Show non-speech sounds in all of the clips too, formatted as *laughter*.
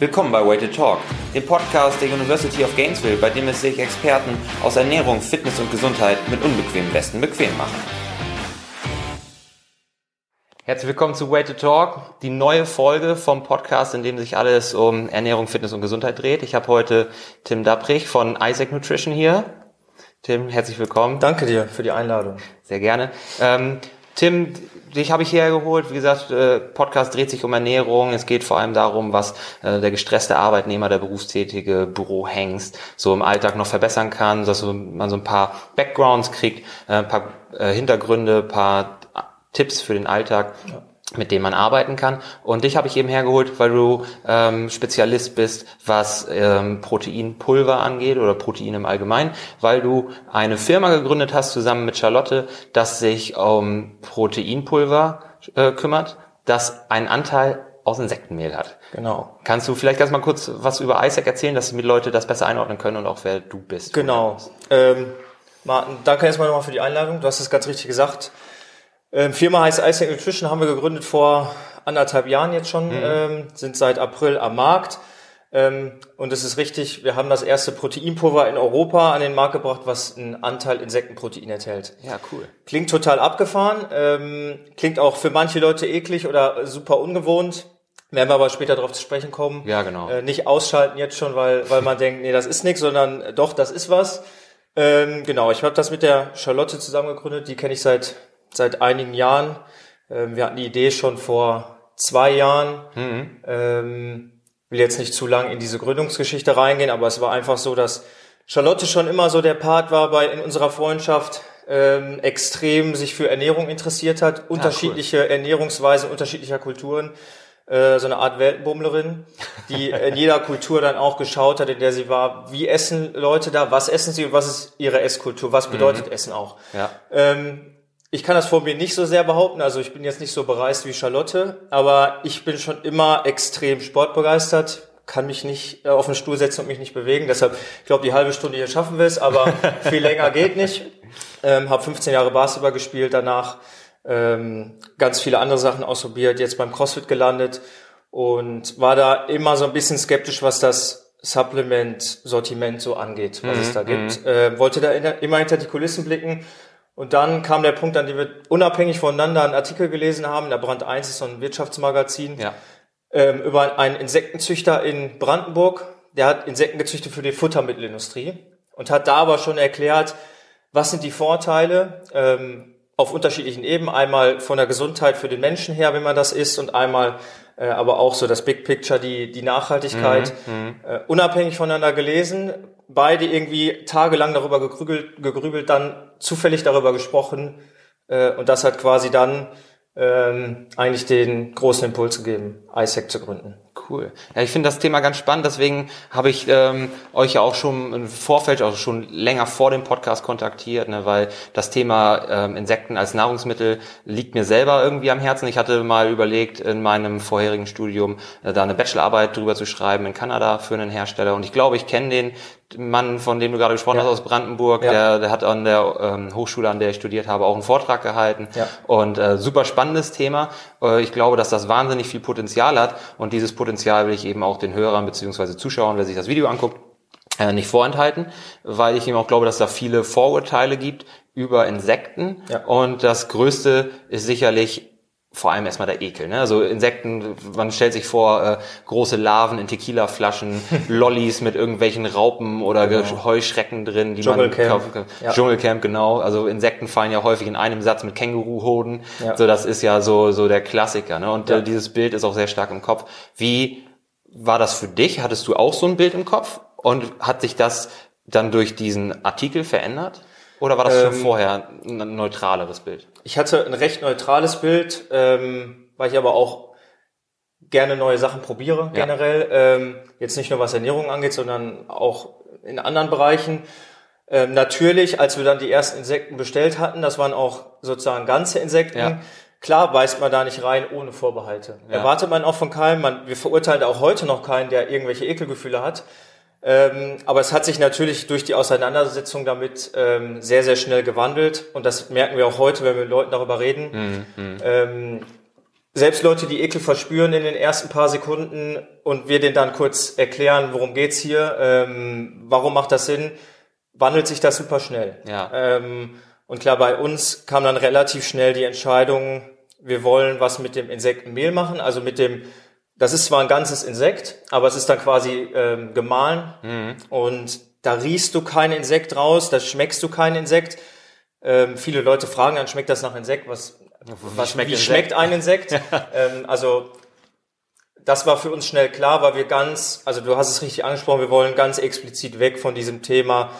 Willkommen bei Way to Talk, dem Podcast der University of Gainesville, bei dem es sich Experten aus Ernährung, Fitness und Gesundheit mit unbequemen Westen bequem machen. Herzlich willkommen zu Way to Talk, die neue Folge vom Podcast, in dem sich alles um Ernährung, Fitness und Gesundheit dreht. Ich habe heute Tim Dabrich von Isaac Nutrition hier. Tim, herzlich willkommen. Danke dir für die Einladung. Sehr gerne. Ähm, Tim, dich habe ich hierher geholt. Wie gesagt, äh, Podcast dreht sich um Ernährung. Es geht vor allem darum, was äh, der gestresste Arbeitnehmer, der berufstätige Bürohengst so im Alltag noch verbessern kann, dass man so ein paar Backgrounds kriegt, äh, ein paar Hintergründe, ein paar Tipps für den Alltag. Ja mit dem man arbeiten kann. Und dich habe ich eben hergeholt, weil du ähm, Spezialist bist, was ähm, Proteinpulver angeht oder Protein im Allgemeinen, weil du eine Firma gegründet hast zusammen mit Charlotte, das sich um Proteinpulver äh, kümmert, das einen Anteil aus Insektenmehl hat. Genau. Kannst du vielleicht erst mal kurz was über Isaac erzählen, dass die Leute das besser einordnen können und auch wer du bist? Genau. Ähm, Martin, danke erstmal nochmal für die Einladung. Du hast es ganz richtig gesagt. Ähm, Firma heißt Isaac Nutrition, haben wir gegründet vor anderthalb Jahren jetzt schon, mhm. ähm, sind seit April am Markt. Ähm, und es ist richtig, wir haben das erste Proteinpulver in Europa an den Markt gebracht, was einen Anteil Insektenprotein enthält. Ja, cool. Klingt total abgefahren, ähm, klingt auch für manche Leute eklig oder super ungewohnt. Werden wir aber später darauf zu sprechen kommen. Ja, genau. Äh, nicht ausschalten jetzt schon, weil, weil man *laughs* denkt, nee, das ist nichts, sondern doch, das ist was. Ähm, genau, ich habe das mit der Charlotte zusammen gegründet, die kenne ich seit seit einigen Jahren. Ähm, wir hatten die Idee schon vor zwei Jahren. Mhm. Ähm, will jetzt nicht zu lang in diese Gründungsgeschichte reingehen, aber es war einfach so, dass Charlotte schon immer so der Part war bei in unserer Freundschaft, ähm, extrem sich für Ernährung interessiert hat, unterschiedliche cool. Ernährungsweisen unterschiedlicher Kulturen, äh, so eine Art Weltenbummlerin, die *laughs* in jeder Kultur dann auch geschaut hat, in der sie war, wie essen Leute da, was essen sie und was ist ihre Esskultur, was bedeutet mhm. Essen auch. Ja. Ähm, ich kann das vor mir nicht so sehr behaupten, also ich bin jetzt nicht so bereist wie Charlotte, aber ich bin schon immer extrem sportbegeistert, kann mich nicht äh, auf den Stuhl setzen und mich nicht bewegen. Deshalb, ich glaube, die halbe Stunde hier schaffen wir es, aber *laughs* viel länger geht nicht. Ähm, habe 15 Jahre Basketball gespielt, danach ähm, ganz viele andere Sachen ausprobiert, jetzt beim CrossFit gelandet und war da immer so ein bisschen skeptisch, was das Supplement-Sortiment so angeht, was mhm, es da gibt. Äh, wollte da immer hinter die Kulissen blicken und dann kam der Punkt, an dem wir unabhängig voneinander einen Artikel gelesen haben. Der Brand 1 ist so ein Wirtschaftsmagazin ja. ähm, über einen Insektenzüchter in Brandenburg. Der hat Insekten gezüchtet für die Futtermittelindustrie und hat da aber schon erklärt, was sind die Vorteile ähm, auf unterschiedlichen Ebenen. Einmal von der Gesundheit für den Menschen her, wenn man das isst, und einmal äh, aber auch so das Big Picture, die, die Nachhaltigkeit. Mhm, mhm. äh, unabhängig voneinander gelesen, beide irgendwie tagelang darüber gegrübelt, gegrübelt dann zufällig darüber gesprochen äh, und das hat quasi dann ähm, eigentlich den großen Impuls gegeben, ISEC zu gründen. Cool. Ja, ich finde das Thema ganz spannend, deswegen habe ich ähm, euch ja auch schon im Vorfeld, also schon länger vor dem Podcast kontaktiert, ne, weil das Thema ähm, Insekten als Nahrungsmittel liegt mir selber irgendwie am Herzen. Ich hatte mal überlegt, in meinem vorherigen Studium äh, da eine Bachelorarbeit drüber zu schreiben in Kanada für einen Hersteller und ich glaube, ich kenne den Mann, von dem du gerade gesprochen ja. hast aus Brandenburg, ja. der, der hat an der ähm, Hochschule, an der ich studiert habe, auch einen Vortrag gehalten ja. und äh, super spannendes Thema. Äh, ich glaube, dass das wahnsinnig viel Potenzial hat und dieses Potenzial Potenzial will ich eben auch den Hörern beziehungsweise Zuschauern, wer sich das Video anguckt, äh, nicht vorenthalten, weil ich eben auch glaube, dass da viele Vorurteile gibt über Insekten. Ja. Und das Größte ist sicherlich vor allem erstmal der Ekel. Ne? Also Insekten, man stellt sich vor, äh, große Larven in Tequila-Flaschen, *laughs* Lollis mit irgendwelchen Raupen oder genau. Heuschrecken drin, die man kaufen kann. Ja. Dschungelcamp, genau. Also Insekten fallen ja häufig in einem Satz mit Känguruhoden. Ja. So, das ist ja so, so der Klassiker. Ne? Und äh, ja. äh, dieses Bild ist auch sehr stark im Kopf. Wie war das für dich? Hattest du auch so ein Bild im Kopf? Und hat sich das dann durch diesen Artikel verändert? Oder war das ähm, schon vorher ein neutraleres Bild? Ich hatte ein recht neutrales Bild, ähm, weil ich aber auch gerne neue Sachen probiere ja. generell. Ähm, jetzt nicht nur was Ernährung angeht, sondern auch in anderen Bereichen. Ähm, natürlich, als wir dann die ersten Insekten bestellt hatten, das waren auch sozusagen ganze Insekten. Ja. Klar beißt man da nicht rein ohne Vorbehalte. Ja. Erwartet man auch von keinem. Man, wir verurteilen auch heute noch keinen, der irgendwelche Ekelgefühle hat. Ähm, aber es hat sich natürlich durch die Auseinandersetzung damit ähm, sehr, sehr schnell gewandelt. Und das merken wir auch heute, wenn wir mit Leuten darüber reden. Mhm. Ähm, selbst Leute, die Ekel verspüren in den ersten paar Sekunden und wir denen dann kurz erklären, worum geht's hier, ähm, warum macht das Sinn, wandelt sich das super schnell. Ja. Ähm, und klar, bei uns kam dann relativ schnell die Entscheidung, wir wollen was mit dem Insektenmehl machen, also mit dem, das ist zwar ein ganzes Insekt, aber es ist dann quasi ähm, gemahlen Mhm. und da riechst du kein Insekt raus, da schmeckst du kein Insekt. Ähm, viele Leute fragen dann, schmeckt das nach Insekt? Was, was schmeckt wie Insekt? schmeckt ein Insekt? *laughs* ähm, also das war für uns schnell klar, weil wir ganz, also du hast es richtig angesprochen, wir wollen ganz explizit weg von diesem Thema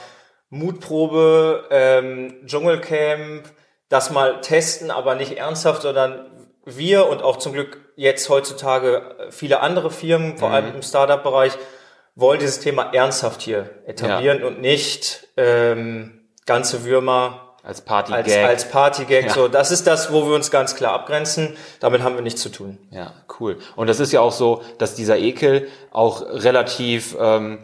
Mutprobe, ähm, Dschungelcamp, das mal testen, aber nicht ernsthaft, sondern wir und auch zum Glück jetzt heutzutage viele andere Firmen, vor allem im Startup-Bereich, wollen dieses Thema ernsthaft hier etablieren und nicht ähm, ganze Würmer Als Party als, als Partygag. Ja. So, das ist das, wo wir uns ganz klar abgrenzen. Damit haben wir nichts zu tun. Ja, cool. Und das ist ja auch so, dass dieser Ekel auch relativ ähm,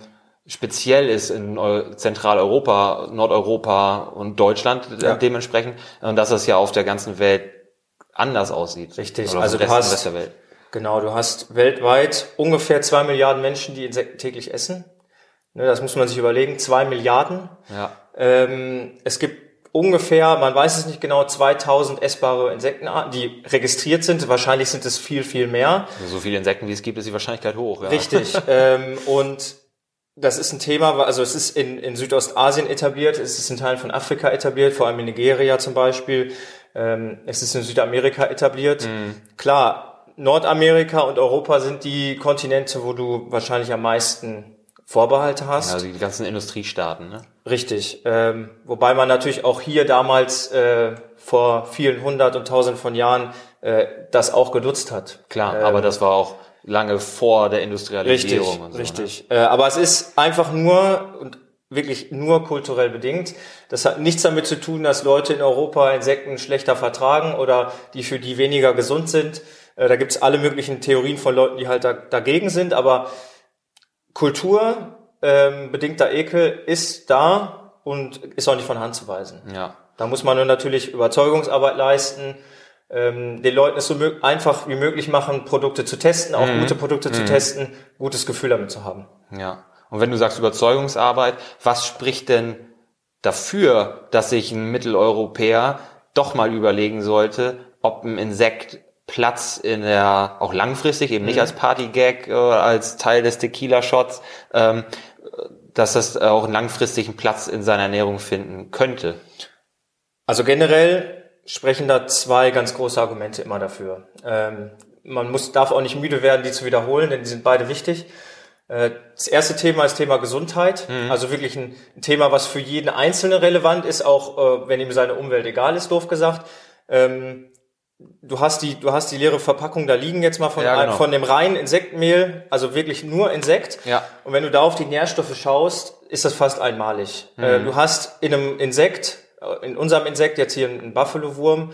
speziell ist in Eu Zentraleuropa, Nordeuropa und Deutschland äh, Ja. dementsprechend. Und dass das ja auf der ganzen Welt anders aussieht. Richtig. Oder Also du hast- Rest der Welt. Genau, du hast weltweit ungefähr zwei Milliarden Menschen, die Insekten täglich essen. Ne, das muss man sich überlegen. Zwei Milliarden. Ja. Ähm, es gibt ungefähr, man weiß es nicht genau, 2000 essbare Insektenarten, die registriert sind. Wahrscheinlich sind es viel, viel mehr. Also so viele Insekten, wie es gibt, ist die Wahrscheinlichkeit hoch. Ja. Richtig. *laughs* ähm, und das ist ein Thema, also es ist in, in Südostasien etabliert, es ist in Teilen von Afrika etabliert, vor allem in Nigeria zum Beispiel. Ähm, es ist in Südamerika etabliert. Klar, Nordamerika und Europa sind die Kontinente, wo du wahrscheinlich am meisten Vorbehalte hast. Also die ganzen Industriestaaten, ne? Richtig. Ähm, wobei man natürlich auch hier damals äh, vor vielen hundert und tausend von Jahren äh, das auch genutzt hat. Klar, Ähm, aber das war auch lange vor der Richtig, Industrialisierung und so. Ne? richtig. Äh, aber es ist einfach nur und wirklich nur kulturell bedingt. Das hat nichts damit zu tun, dass Leute in Europa Insekten schlechter vertragen oder die für die weniger gesund sind. Äh, da gibt's alle möglichen Theorien von Leuten, die halt da, dagegen sind. Aber Kultur ähm, bedingter Ekel ist da und ist auch nicht von Hand zu weisen. Ja. Da muss man nur natürlich Überzeugungsarbeit leisten, ähm, den Leuten es so einfach wie möglich machen, Produkte zu testen, auch gute Produkte zu testen, gutes Gefühl damit zu haben. Ja. Und wenn du sagst Überzeugungsarbeit, was spricht denn dafür, dass sich ein Mitteleuropäer doch mal überlegen sollte, ob ein Insekt Platz in der, auch langfristig, eben nicht als Partygag, äh, als Teil des Tequila-Shots, ähm, dass das auch einen langfristigen Platz in seiner Ernährung finden könnte. Also generell sprechen da zwei ganz große Argumente immer dafür. Ähm, man muss, darf auch nicht müde werden, die zu wiederholen, denn die sind beide wichtig. Äh, Das erste Thema ist Thema Gesundheit. Also wirklich ein Thema, was für jeden Einzelnen relevant ist, auch äh, wenn ihm seine Umwelt egal ist, doof gesagt. Ähm, Du hast die, du hast die leere Verpackung da liegen jetzt mal von, Ja, genau. von dem reinen Insektenmehl, also wirklich nur Insekt. Ja. Und wenn du da auf die Nährstoffe schaust, ist das fast einmalig. Mhm. Äh, Du hast in einem Insekt, in unserem Insekt jetzt hier ein Buffalo-Wurm,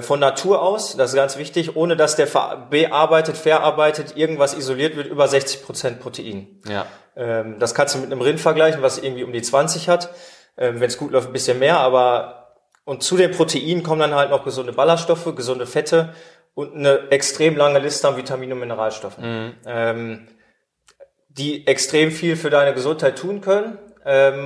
von Natur aus, das ist ganz wichtig, ohne dass der bearbeitet, verarbeitet, irgendwas isoliert wird, über 60 Prozent Protein. Ja. Ähm, das kannst du mit einem Rind vergleichen, was irgendwie um die 20 hat. Ähm, Wenn es gut läuft, ein bisschen mehr, aber und zu den Proteinen kommen dann halt noch gesunde Ballaststoffe, gesunde Fette und eine extrem lange Liste an Vitaminen und Mineralstoffen, ähm, die extrem viel für deine Gesundheit tun können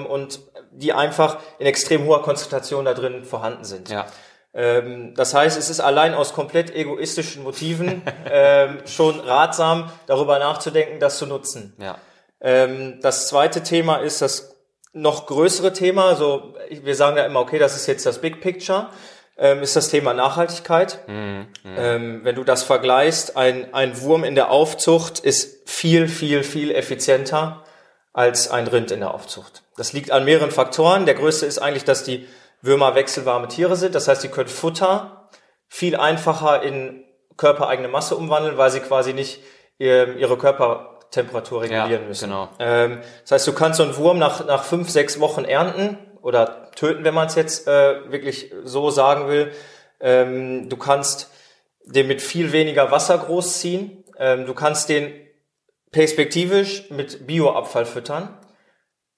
und die einfach in extrem hoher Konzentration da drin vorhanden sind. Ja. Ähm, das heißt, es ist allein aus komplett egoistischen Motiven *laughs* ähm, schon ratsam, darüber nachzudenken, das zu nutzen. Ja. Ähm, das zweite Thema ist das noch größere Thema. So, ich- wir sagen ja immer, okay, das ist jetzt das Big Picture. Ähm, ist das Thema Nachhaltigkeit. Ähm, wenn du das vergleichst, ein, ein Wurm in der Aufzucht ist viel, viel, viel effizienter als ein Rind in der Aufzucht. Das liegt an mehreren Faktoren. Der größte ist eigentlich, dass die Würmer wechselwarme Tiere sind. Das heißt, die können Futter viel einfacher in körpereigene Masse umwandeln, weil sie quasi nicht ähm, ihre Körpertemperatur regulieren Ja, müssen. genau. Ähm, das heißt, du kannst so einen Wurm nach, nach fünf, sechs Wochen ernten oder töten, wenn man es jetzt äh, wirklich so sagen will. Ähm, du kannst den mit viel weniger Wasser großziehen. Du kannst den perspektivisch mit Bioabfall füttern.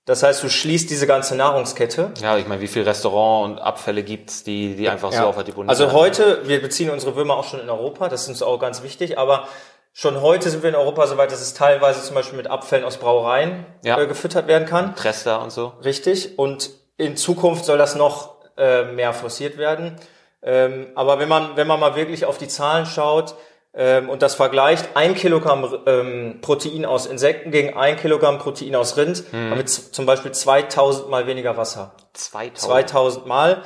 Das heißt, du schließt diese ganze Nahrungskette. Ja, ich meine, wie viel Restaurant und Abfälle gibt's, die, die einfach Ja. so auf der Deponie Also heute, wir beziehen unsere Würmer auch schon in Europa, das ist uns auch ganz wichtig, aber schon heute sind wir in Europa so weit, dass es teilweise zum Beispiel mit Abfällen aus Brauereien Ja. äh, gefüttert werden kann. Trester und so. Richtig. Und in Zukunft soll das noch äh, mehr forciert werden. Ähm, aber wenn man, wenn man mal wirklich auf die Zahlen schaut ähm, und das vergleicht, ein Kilogramm ähm, Protein aus Insekten gegen ein Kilogramm Protein aus Rind, Mhm. haben wir zum Beispiel 2000 mal weniger Wasser. 2000. 2000 mal,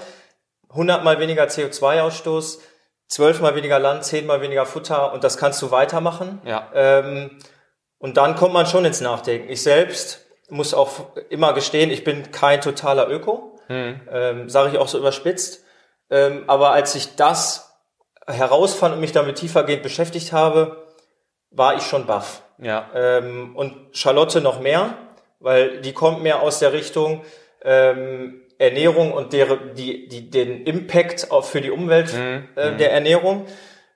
100 mal weniger CO2-Ausstoß, 12 mal weniger Land, 10 mal weniger Futter und das kannst du weitermachen. Ja. Ähm, und dann kommt man schon ins Nachdenken. Ich selbst muss auch immer gestehen, ich bin kein totaler Öko, ähm, sage ich auch so überspitzt. Ähm, aber als ich das herausfand und mich damit tiefergehend beschäftigt habe, war ich schon baff. Ja. Ähm, und Charlotte noch mehr, weil die kommt mehr aus der Richtung ähm, Ernährung und der, die, die, den Impact auf, für die Umwelt äh, der Ernährung.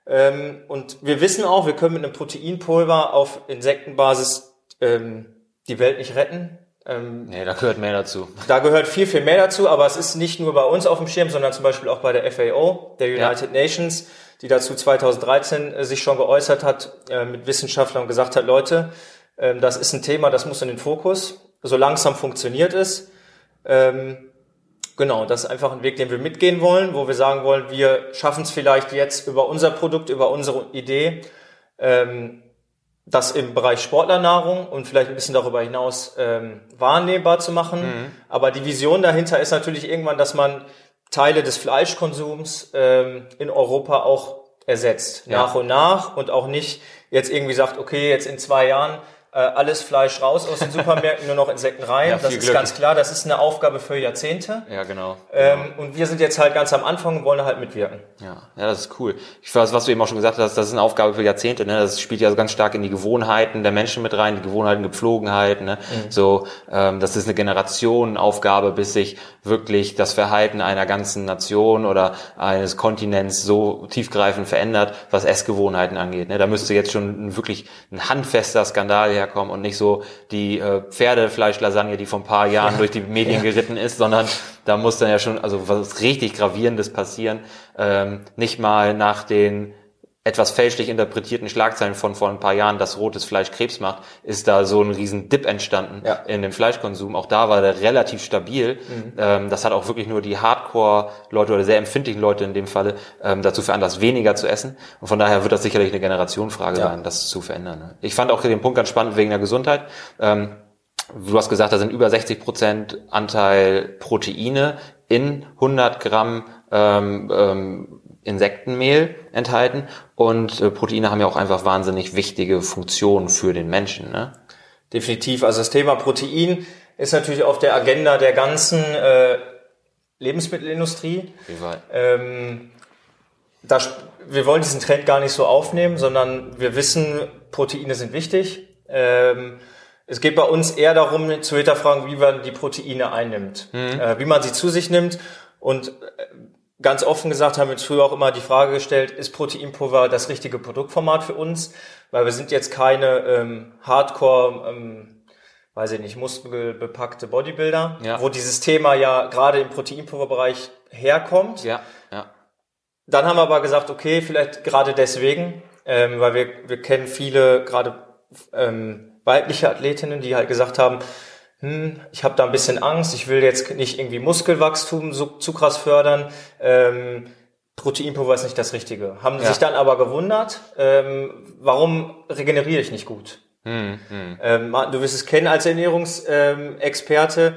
Ähm, und wir wissen auch, wir können mit einem Proteinpulver auf Insektenbasis ähm, die Welt nicht retten. Ähm, Nee, da gehört mehr dazu. *laughs* da gehört viel, viel mehr dazu, aber es ist nicht nur bei uns auf dem Schirm, sondern zum Beispiel auch bei der FAO, der United Nations, die dazu 2013 äh, sich schon geäußert hat äh, mit Wissenschaftlern und gesagt hat, Leute, ähm, das ist ein Thema, das muss in den Fokus. So langsam funktioniert es. Ähm, genau, das ist einfach ein Weg, den wir mitgehen wollen, wo wir sagen wollen, wir schaffen es vielleicht jetzt über unser Produkt, über unsere Idee, ähm, das im Bereich Sportlernahrung und vielleicht ein bisschen darüber hinaus ähm, wahrnehmbar zu machen. Aber die Vision dahinter ist natürlich irgendwann, dass man Teile des Fleischkonsums ähm, in Europa auch ersetzt, Ja. nach und nach und auch nicht jetzt irgendwie sagt, okay, jetzt in zwei Jahren äh, alles Fleisch raus aus den *laughs* Supermärkten, nur noch Insekten rein. Ja, das ist Glück. ganz klar, das ist eine Aufgabe für Jahrzehnte. Ja, genau. Ähm, und wir sind jetzt halt ganz am Anfang und wollen halt mitwirken. Ja, ja, das ist cool. Ich weiß, was du eben auch schon gesagt hast, das ist eine Aufgabe für Jahrzehnte. Ne? Das spielt ja so ganz stark in die Gewohnheiten der Menschen mit rein, die Gewohnheiten, Gepflogenheiten. Ne? So, ähm, das ist eine Generationenaufgabe, bis sich wirklich das Verhalten einer ganzen Nation oder eines Kontinents so tiefgreifend verändert, was Essgewohnheiten angeht. Ne? Da müsste jetzt schon wirklich ein handfester Skandal herkommen und nicht so die äh, Pferdefleischlasagne, die vor ein paar Jahren durch die Medien geritten ist, sondern da muss dann ja schon also was richtig gravierendes passieren. Ähm, nicht mal nach den etwas fälschlich interpretierten Schlagzeilen von vor ein paar Jahren, dass rotes Fleisch Krebs macht, ist da so ein riesen Dip entstanden Ja. in dem Fleischkonsum. Auch da war der relativ stabil. Ähm, das hat auch wirklich nur die Hardcore-Leute oder sehr empfindlichen Leute in dem Falle ähm, dazu veranlasst, weniger zu essen. Und von daher wird das sicherlich eine Generationenfrage Ja. sein, das zu verändern. Ne? Ich fand auch den Punkt ganz spannend wegen der Gesundheit. Ähm, du hast gesagt, da sind über 60 Prozent Anteil Proteine in 100 Gramm ähm, ähm, Insektenmehl enthalten und äh, Proteine haben ja auch einfach wahnsinnig wichtige Funktionen für den Menschen. Ne? Definitiv. Also das Thema Protein ist natürlich auf der Agenda der ganzen äh, Lebensmittelindustrie. Wie weit? Ähm, da, wir wollen diesen Trend gar nicht so aufnehmen, sondern wir wissen, Proteine sind wichtig. Ähm, es geht bei uns eher darum, zu hinterfragen, wie man die Proteine einnimmt, äh, wie man sie zu sich nimmt. Und äh, ganz offen gesagt haben wir uns früher auch immer die Frage gestellt, ist Proteinpulver das richtige Produktformat für uns? Weil wir sind jetzt keine ähm, Hardcore, ähm, weiß ich nicht, muskelbepackte Bodybuilder, Ja. wo dieses Thema ja gerade im Proteinpulverbereich herkommt. Ja, ja. Dann haben wir aber gesagt, okay, vielleicht gerade deswegen, ähm, weil wir, wir kennen viele, gerade ähm, weibliche Athletinnen, die halt gesagt haben, hm, ich habe da ein bisschen Angst, ich will jetzt nicht irgendwie Muskelwachstum so, zu krass fördern. Ähm, Proteinpulver ist nicht das Richtige. Haben Ja. sich dann aber gewundert, ähm, warum regeneriere ich nicht gut? Hm, hm. Ähm, du wirst es kennen als Ernährungsexperte.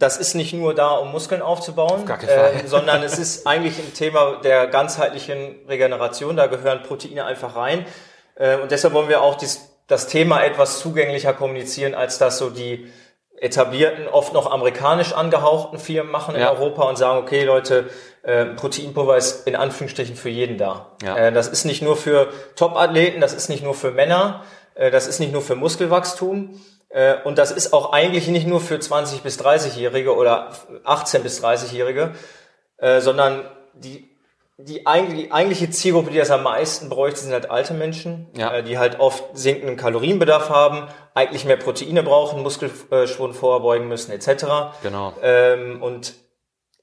Das ist nicht nur da, um Muskeln aufzubauen, Fall. ähm, sondern es ist eigentlich ein Thema der ganzheitlichen Regeneration. Da gehören Proteine einfach rein. Äh, und deshalb wollen wir auch dies, das Thema etwas zugänglicher kommunizieren, als das so die etablierten, oft noch amerikanisch angehauchten Firmen machen in Ja. Europa und sagen, okay Leute, äh, Proteinpulver ist in Anführungsstrichen für jeden da. Ja. Äh, das ist nicht nur für Top-Athleten, das ist nicht nur für Männer, äh, das ist nicht nur für Muskelwachstum äh, und das ist auch eigentlich nicht nur für 20 bis 30-Jährige oder 18 bis 30-Jährige, äh, sondern die die eigentlich, eigentliche Zielgruppe, die das am meisten bräuchte, sind halt alte Menschen, Ja. äh, die halt oft sinkenden Kalorienbedarf haben, eigentlich mehr Proteine brauchen, Muskelschwund vorbeugen müssen, etc. Genau. Ähm, und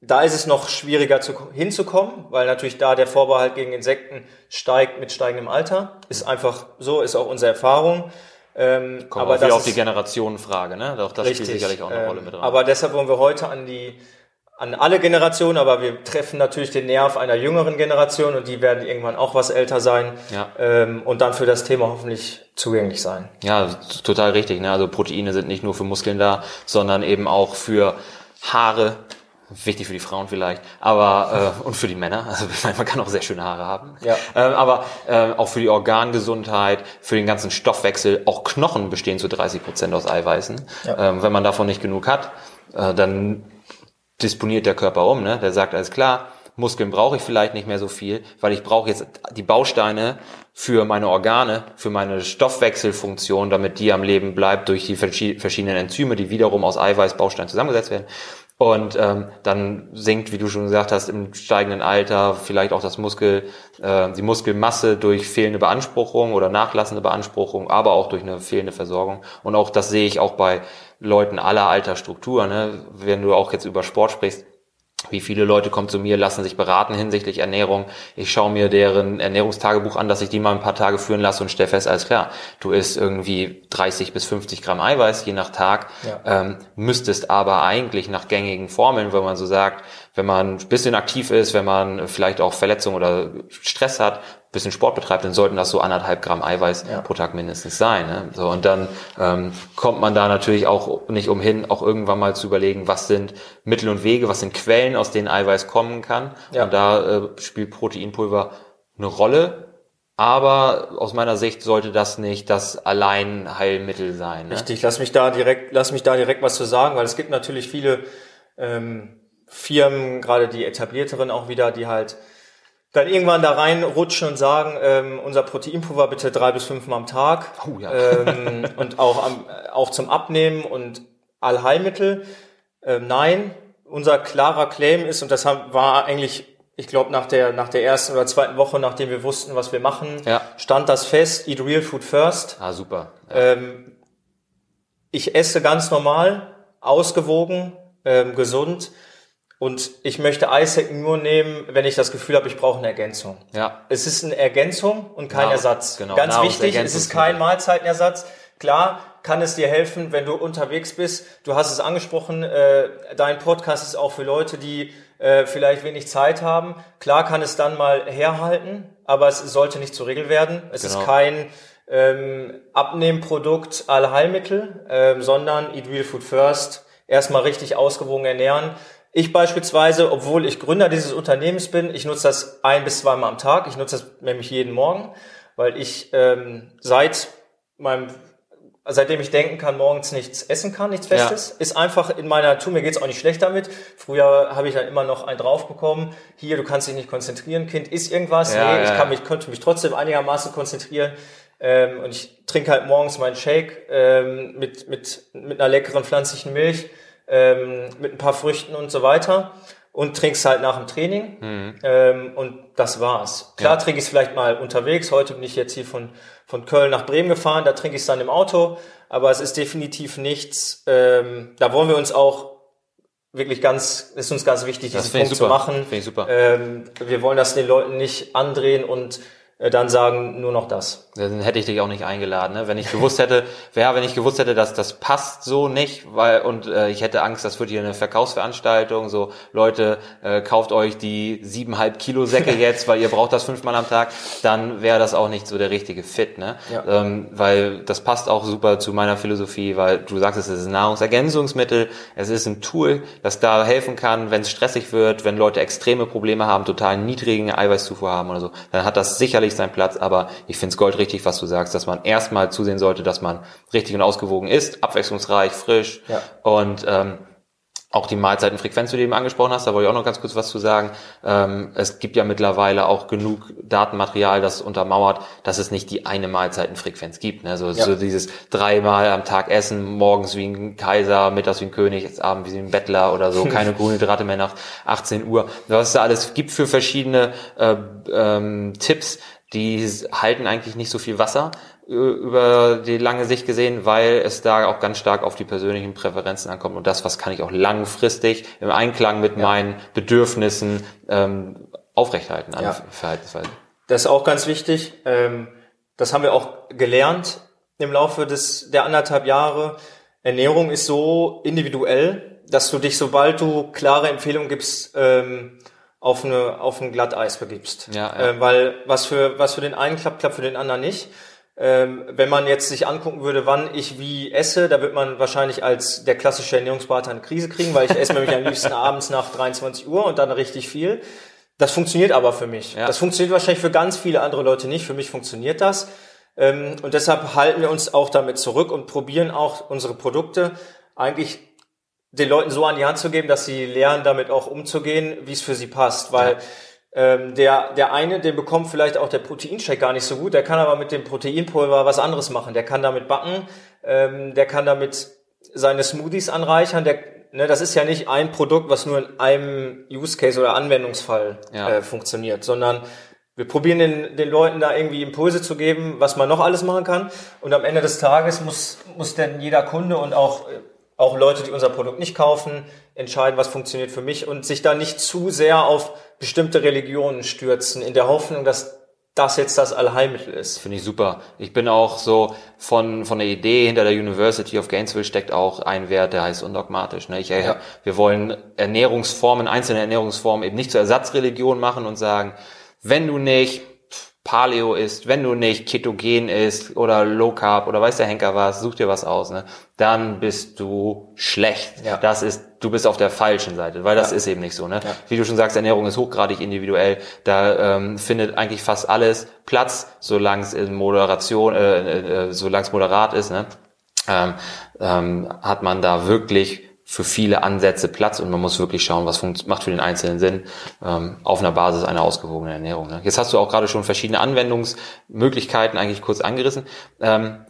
da ist es noch schwieriger zu, hinzukommen, weil natürlich da der Vorbehalt gegen Insekten steigt mit steigendem Alter. Ist einfach so, ist auch unsere Erfahrung. Ähm, Kommt aber auch das auf die Generationenfrage, ne? Auch das spielt sicherlich auch eine ähm, Rolle mit rein. Aber deshalb wollen wir heute an die an alle Generationen, aber wir treffen natürlich den Nerv einer jüngeren Generation und die werden irgendwann auch was älter sein Ja. ähm, und dann für das Thema hoffentlich zugänglich sein. Ja, total richtig. Ne? Also Proteine sind nicht nur für Muskeln da, sondern eben auch für Haare. Wichtig für die Frauen vielleicht, aber äh, und für die Männer. Also ich *laughs* meine, man kann auch sehr schöne Haare haben. Ja. Ähm, aber äh, auch für die Organgesundheit, für den ganzen Stoffwechsel. Auch Knochen bestehen zu 30 Prozent aus Eiweißen. Ja. Ähm, wenn man davon nicht genug hat, äh, dann disponiert der Körper um. Ne? Der sagt, alles klar, Muskeln brauche ich vielleicht nicht mehr so viel, weil ich brauche jetzt die Bausteine für meine Organe, für meine Stoffwechselfunktion, damit die am Leben bleibt durch die verschi- verschiedenen Enzyme, die wiederum aus Eiweißbausteinen zusammengesetzt werden. Und ähm, dann sinkt, wie du schon gesagt hast, im steigenden Alter vielleicht auch das Muskel, äh, die Muskelmasse durch fehlende Beanspruchung oder nachlassende Beanspruchung, aber auch durch eine fehlende Versorgung. Und auch das sehe ich auch bei Leuten aller Altersstruktur. Ne? Wenn du auch jetzt über Sport sprichst, wie viele Leute kommen zu mir, lassen sich beraten hinsichtlich Ernährung. Ich schaue mir deren Ernährungstagebuch an, dass ich die mal ein paar Tage führen lasse und stelle fest, alles klar, du isst irgendwie 30 bis 50 Gramm Eiweiß je nach Tag, Ja. ähm, müsstest aber eigentlich nach gängigen Formeln, wenn man so sagt, wenn man ein bisschen aktiv ist, wenn man vielleicht auch Verletzungen oder Stress hat, bisschen Sport betreibt, dann sollten das so anderthalb Gramm Eiweiß Ja. pro Tag mindestens sein. Ne? So, und dann ähm, kommt man da natürlich auch nicht umhin, auch irgendwann mal zu überlegen, was sind Mittel und Wege, was sind Quellen, aus denen Eiweiß kommen kann. Ja. Und da äh, spielt Proteinpulver eine Rolle. Aber aus meiner Sicht sollte das nicht das Alleinheilmittel sein. Ne? Richtig, lass mich da direkt, lass mich da direkt was zu sagen, weil es gibt natürlich viele ähm, Firmen, gerade die etablierteren auch wieder, die halt dann irgendwann da reinrutschen und sagen, ähm, unser Proteinpulver bitte drei bis fünfmal am Tag Oh, ja. ähm, und auch, am, auch zum Abnehmen und Allheilmittel. Ähm, nein, unser klarer Claim ist, und das haben, war eigentlich, ich glaube, nach der, nach der ersten oder zweiten Woche, nachdem wir wussten, was wir machen, Ja. stand das fest, eat real food first. Ah, super. Ähm, ich esse ganz normal, ausgewogen, ähm, gesund und ich möchte Eishecken nur nehmen, wenn ich das Gefühl habe, ich brauche eine Ergänzung. Ja. Es ist eine Ergänzung und kein Nahrung- Ersatz. genau, Ganz wichtig, es ist kein. Mahlzeitenersatz. Klar kann es dir helfen, wenn du unterwegs bist. Du hast es angesprochen, äh, dein Podcast ist auch für Leute, die äh, vielleicht wenig Zeit haben. Klar kann es dann mal herhalten, aber es sollte nicht zur Regel werden. Es Genau. ist kein ähm, Abnehmprodukt Allheilmittel, ähm, sondern Eat Real Food First. Erstmal richtig ausgewogen ernähren. Ich beispielsweise, obwohl ich Gründer dieses Unternehmens bin, ich nutze das ein bis zweimal am Tag. Ich nutze das nämlich jeden Morgen, weil ich ähm, seit meinem seitdem ich denken kann, morgens nichts essen kann, nichts Ja. Festes, ist einfach in meiner Natur, mir geht's auch nicht schlecht damit. Früher habe ich dann immer noch einen drauf bekommen. Hier, du kannst dich nicht konzentrieren, Kind, isst irgendwas. Ja, nee, ja, ich ja. kann mich, konnte mich trotzdem einigermaßen konzentrieren. Ähm, und ich trinke halt morgens meinen Shake ähm, mit, mit, mit einer leckeren pflanzlichen Milch, ähm, mit ein paar Früchten und so weiter. Und trink's halt nach dem Training. Ähm, und das war's. Klar Mhm. Ja. trinke ich es vielleicht mal unterwegs. Heute bin ich jetzt hier von, von Köln nach Bremen gefahren. Da trinke ich es dann im Auto. Aber es ist definitiv nichts. Ähm, da wollen wir uns auch wirklich ganz, ist uns ganz wichtig, Das diesen Punkt zu machen. Finde ich super. Ähm, wir wollen das den Leuten nicht andrehen und dann sagen nur noch das. Dann hätte ich dich auch nicht eingeladen, ne? Wenn ich gewusst hätte, ja, wenn ich gewusst hätte, dass das passt so nicht, weil und äh, ich hätte Angst, das wird hier eine Verkaufsveranstaltung, so Leute, äh, kauft euch die siebeneinhalb Kilo Säcke *laughs* jetzt, weil ihr braucht das fünfmal am Tag, dann wäre das auch nicht so der richtige Fit, ne? Ja. Ähm, weil das passt auch super zu meiner Philosophie, weil du sagst, es ist ein Nahrungsergänzungsmittel, es ist ein Tool, das da helfen kann, wenn es stressig wird, wenn Leute extreme Probleme haben, total niedrigen Eiweißzufuhr haben oder so, dann hat das sicherlich seinen Platz, aber ich finde es goldrichtig, was du sagst, dass man erstmal zusehen sollte, dass man richtig und ausgewogen ist, abwechslungsreich, frisch Ja. und ähm, auch die Mahlzeitenfrequenz, die du eben angesprochen hast, da wollte ich auch noch ganz kurz was zu sagen. Ähm, es gibt ja mittlerweile auch genug Datenmaterial, das untermauert, dass es nicht die eine Mahlzeitenfrequenz gibt. Ne? So, ja. so dieses dreimal am Tag essen, morgens wie ein Kaiser, mittags wie ein König, abends wie ein Bettler oder so, keine *laughs* Kohlenhydrate mehr nach 18 Uhr. Was es da alles gibt für verschiedene äh, ähm, Tipps, die halten eigentlich nicht so viel Wasser über die lange Sicht gesehen, weil es da auch ganz stark auf die persönlichen Präferenzen ankommt und das, was kann ich auch langfristig im Einklang mit ja. meinen Bedürfnissen ähm, aufrechthalten an ja. Verhaltensweisen. Das ist auch ganz wichtig. Ähm, das haben wir auch gelernt im Laufe des der anderthalb Jahre. Ernährung ist so individuell, dass du dich, sobald du klare Empfehlungen gibst, ähm, auf eine auf ein Glatteis begibst. Ja, ja. Äh, weil was für was für den einen klappt, klappt für den anderen nicht. Ähm, wenn man jetzt sich angucken würde, wann ich wie esse, da wird man wahrscheinlich als der klassische Ernährungsberater eine Krise kriegen, weil ich esse nämlich am liebsten *laughs* abends nach 23 Uhr und dann richtig viel. Das funktioniert aber für mich. Ja. Das funktioniert wahrscheinlich für ganz viele andere Leute nicht. Für mich funktioniert das. Ähm, und deshalb halten wir uns auch damit zurück und probieren auch unsere Produkte eigentlich den Leuten so an die Hand zu geben, dass sie lernen, damit auch umzugehen, wie es für sie passt. Weil ja ähm, der, der eine, den bekommt vielleicht auch der Proteinshake gar nicht so gut, der kann aber mit dem Proteinpulver was anderes machen. Der kann damit backen, ähm, der kann damit seine Smoothies anreichern. Der, ne, das ist ja nicht ein Produkt, was nur in einem Use Case oder Anwendungsfall ja. äh, funktioniert, sondern wir probieren den, den Leuten da irgendwie Impulse zu geben, was man noch alles machen kann. Und am Ende des Tages muss, muss denn jeder Kunde und auch, auch Leute, die unser Produkt nicht kaufen, entscheiden, was funktioniert für mich und sich da nicht zu sehr auf bestimmte Religionen stürzen, in der Hoffnung, dass das jetzt das Allheilmittel ist. Finde ich super. Ich bin auch so von, von der Idee hinter der University of Gainesville steckt auch ein Wert, der heißt undogmatisch. Ne? Ich, ja. Wir wollen Ernährungsformen, einzelne Ernährungsformen eben nicht zur Ersatzreligion machen und sagen, wenn du nicht Paleo isst, wenn du nicht ketogen isst oder Low Carb oder weiß der Henker was, such dir was aus, ne? Dann bist du schlecht. Ja. Das ist, du bist auf der falschen Seite, weil das ja. ist eben nicht so, ne? Ja. Wie du schon sagst, Ernährung ist hochgradig individuell. Da ähm, findet eigentlich fast alles Platz, solange es in Moderation, äh, äh, solange es moderat ist, ne? Ähm, ähm, hat man da wirklich für viele Ansätze Platz und man muss wirklich schauen, was macht für den Einzelnen Sinn ähm, auf einer Basis einer ausgewogenen Ernährung. Ne? Jetzt hast du auch gerade schon verschiedene Anwendungsmöglichkeiten eigentlich kurz angerissen. Ähm,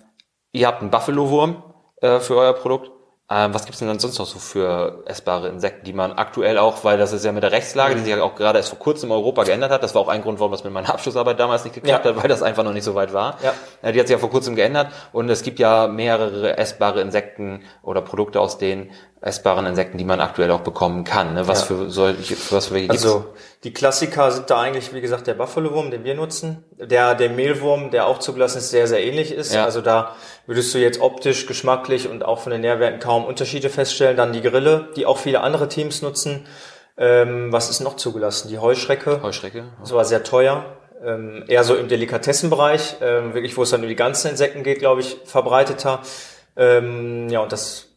ihr habt einen Buffalo-Wurm äh, für euer Produkt. Ähm, was gibt's denn dann sonst noch so für essbare Insekten, die man aktuell auch, weil das ist ja mit der Rechtslage, die sich ja auch gerade erst vor kurzem in Europa geändert hat. Das war auch ein Grund, warum das mit meiner Abschlussarbeit damals nicht geklappt ja. hat, weil das einfach noch nicht so weit war. Ja. Äh, die hat sich ja vor kurzem geändert und es gibt ja mehrere essbare Insekten oder Produkte aus denen, essbaren Insekten, die man aktuell auch bekommen kann. Ne? Was ja. für solche, was für welche gibt's? Also die Klassiker sind da eigentlich, wie gesagt, der Buffalo-Wurm, den wir nutzen. Der, der Mehlwurm, der auch zugelassen ist, sehr, sehr ähnlich ist. Ja. Also da würdest du jetzt optisch, geschmacklich und auch von den Nährwerten kaum Unterschiede feststellen. Dann die Grille, die auch viele andere Teams nutzen. Ähm, was ist noch zugelassen? Die Heuschrecke. Heuschrecke. Ja. Das war sehr teuer. Ähm, eher so im Delikatessenbereich, ähm, wirklich, wo es dann um die ganzen Insekten geht, glaube ich, verbreiteter. Ähm, ja, und das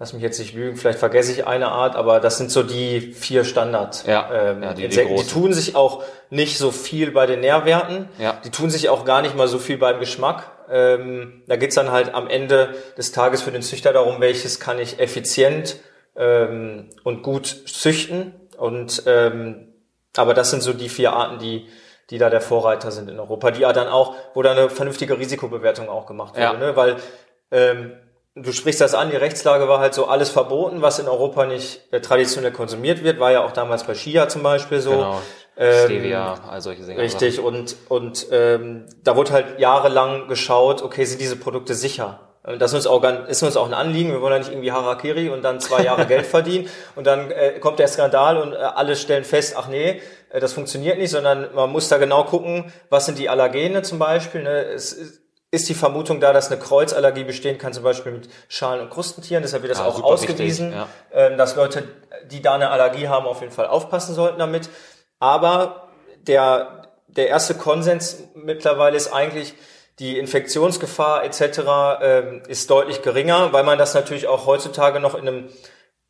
lass mich jetzt nicht lügen, vielleicht vergesse ich eine Art, aber das sind so die vier Standard. Ja, ähm, ja die, Insekten. Die, die, tun sich auch nicht so viel bei den Nährwerten. Ja. Die tun sich auch gar nicht mal so viel beim Geschmack. Ähm, da geht's dann halt am Ende des Tages für den Züchter darum, welches kann ich effizient ähm, und gut züchten. Und ähm, aber das sind so die vier Arten, die die da der Vorreiter sind in Europa, die ja dann auch, wo da eine vernünftige Risikobewertung auch gemacht wurde, ja. ne? weil ähm, du sprichst das an, die Rechtslage war halt so alles verboten, was in Europa nicht äh, traditionell konsumiert wird, war ja auch damals bei Shia zum Beispiel so. Genau. Ähm, Stevia, all solche Dinge. Richtig, und, und ähm, da wurde halt jahrelang geschaut, okay, sind diese Produkte sicher? Das ist uns auch, ist uns auch ein Anliegen. Wir wollen ja nicht irgendwie Harakiri und dann zwei Jahre *laughs* Geld verdienen und dann äh, kommt der Skandal und äh, alle stellen fest, ach nee, äh, das funktioniert nicht, sondern man muss da genau gucken, was sind die Allergene zum Beispiel. Ne? Es, ist die Vermutung da, dass eine Kreuzallergie bestehen kann, zum Beispiel mit Schalen- und Krustentieren. Deshalb wird das ah, auch ausgewiesen, wichtig, ja. Ähm, dass Leute, die da eine Allergie haben, auf jeden Fall aufpassen sollten damit. Aber der, der erste Konsens mittlerweile ist eigentlich, die Infektionsgefahr etc. Ähm, ist deutlich geringer, weil man das natürlich auch heutzutage noch in einem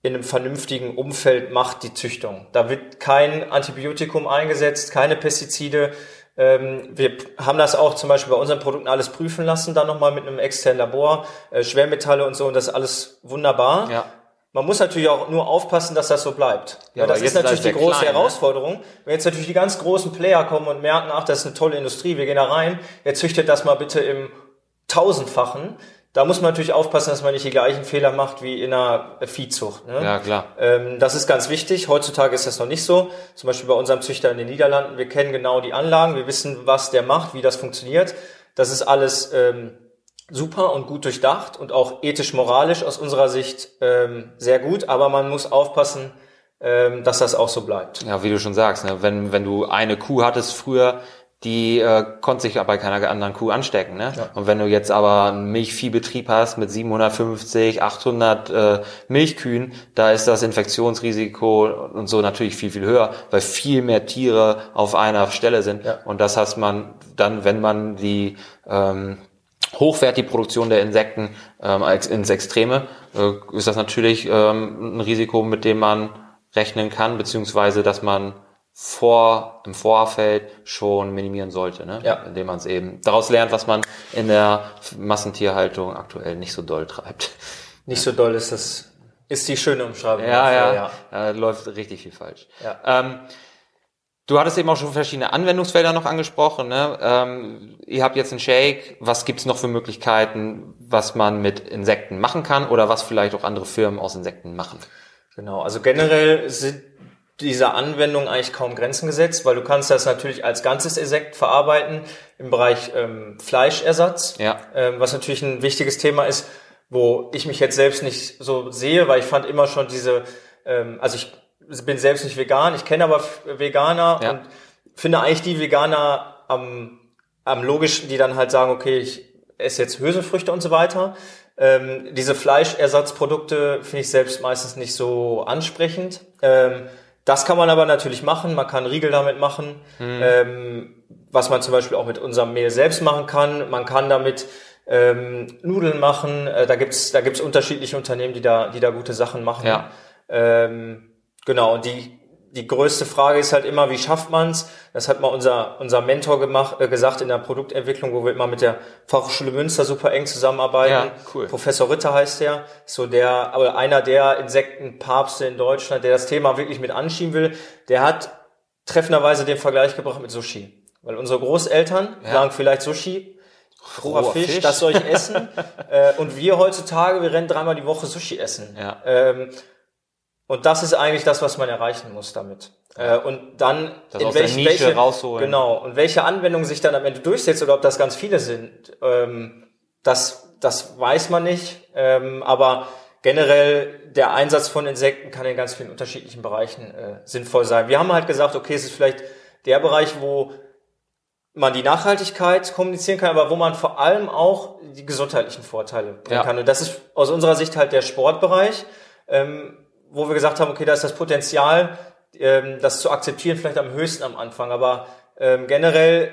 in einem vernünftigen Umfeld macht, die Züchtung. Da wird kein Antibiotikum eingesetzt, keine Pestizide, wir haben das auch zum Beispiel bei unseren Produkten alles prüfen lassen, dann nochmal mit einem externen Labor, äh, Schwermetalle und so, und das ist alles wunderbar. Ja. man muss natürlich auch nur aufpassen, dass das so bleibt. Ja, das ist natürlich die er große klein, ne? Herausforderung. Wenn jetzt natürlich die ganz großen Player kommen und merken, ach, das ist eine tolle Industrie, wir gehen da rein, jetzt züchtet das mal bitte im tausendfachen. Da muss man natürlich aufpassen, dass man nicht die gleichen Fehler macht wie in einer Viehzucht. Ne? Ja, klar. Ähm, das ist ganz wichtig. Heutzutage ist das noch nicht so. Zum Beispiel bei unserem Züchter in den Niederlanden. Wir kennen genau die Anlagen. Wir wissen, was der macht, wie das funktioniert. Das ist alles ähm, super und gut durchdacht und auch ethisch-moralisch aus unserer Sicht ähm, sehr gut. Aber man muss aufpassen, ähm, dass das auch so bleibt. Ja, wie du schon sagst, ne? wenn, wenn du eine Kuh hattest früher, die äh, konnte sich bei keiner anderen Kuh anstecken. Ne? Ja. Und wenn du jetzt aber einen Milchviehbetrieb hast mit 750, 800 äh, Milchkühen, da ist das Infektionsrisiko und so natürlich viel, viel höher, weil viel mehr Tiere auf einer Stelle sind. Ja. Und das heißt man dann, wenn man die ähm, hochwert die Produktion der Insekten ähm, ex- ins Extreme, äh, ist das natürlich ähm, ein Risiko, mit dem man rechnen kann, beziehungsweise dass man vor im Vorfeld schon minimieren sollte, ne? Ja. indem man es eben daraus lernt, was man in der Massentierhaltung aktuell nicht so doll treibt. Nicht so doll ist das, ist die schöne Umschreibung. Ja, dafür, ja, ja. läuft richtig viel falsch. Ja. Ähm, du hattest eben auch schon verschiedene Anwendungsfelder noch angesprochen. Ne? Ähm, ihr habt jetzt einen Shake. Was gibt's noch für Möglichkeiten, was man mit Insekten machen kann oder was vielleicht auch andere Firmen aus Insekten machen? Genau, also generell sind dieser Anwendung eigentlich kaum Grenzen gesetzt, weil du kannst das natürlich als ganzes Insekt verarbeiten im Bereich ähm, Fleischersatz, Ja. ähm, was natürlich ein wichtiges Thema ist, wo ich mich jetzt selbst nicht so sehe, weil ich fand immer schon diese, ähm, also ich bin selbst nicht vegan, ich kenne aber Veganer Ja. und finde eigentlich die Veganer am, am logischen, die dann halt sagen, okay, ich esse jetzt Hülsenfrüchte und so weiter. Ähm, diese Fleischersatzprodukte finde ich selbst meistens nicht so ansprechend. Ähm, das kann man aber natürlich machen. Man kann Riegel damit machen, ähm, was man zum Beispiel auch mit unserem Mehl selbst machen kann. Man kann damit ähm, Nudeln machen. Äh, da gibt's da gibt's unterschiedliche Unternehmen, die da, die da gute Sachen machen. Ja. Ähm, genau, und die, die größte Frage ist halt immer, wie schafft man's? Das hat mal unser, unser Mentor gemacht, äh, gesagt in der Produktentwicklung, wo wir immer mit der Fachhochschule Münster super eng zusammenarbeiten. Ja, cool. Professor Ritter heißt der, so der, aber einer der Insektenpapste in Deutschland, der das Thema wirklich mit anschieben will, der hat treffenderweise den Vergleich gebracht mit Sushi. Weil unsere Großeltern Ja. sagen vielleicht Sushi, roher Roher Fisch, Fisch. das soll ich essen. *laughs* äh, und wir heutzutage, wir rennen dreimal die Woche Sushi essen. Ja. Ähm, und das ist eigentlich das, was man erreichen muss damit. Äh, und dann Das aus der Nische rausholen. Genau. Und welche Anwendung sich dann am Ende durchsetzt oder ob das ganz viele sind, ähm, das, das weiß man nicht. Ähm, aber generell der Einsatz von Insekten kann in ganz vielen unterschiedlichen Bereichen äh, sinnvoll sein. Wir haben halt gesagt, okay, es ist vielleicht der Bereich, wo man die Nachhaltigkeit kommunizieren kann, aber wo man vor allem auch die gesundheitlichen Vorteile bringen Ja. kann. Und das ist aus unserer Sicht halt der Sportbereich, ähm, wo wir gesagt haben, okay, da ist das Potenzial, ähm, das zu akzeptieren, vielleicht am höchsten am Anfang. Aber ähm, generell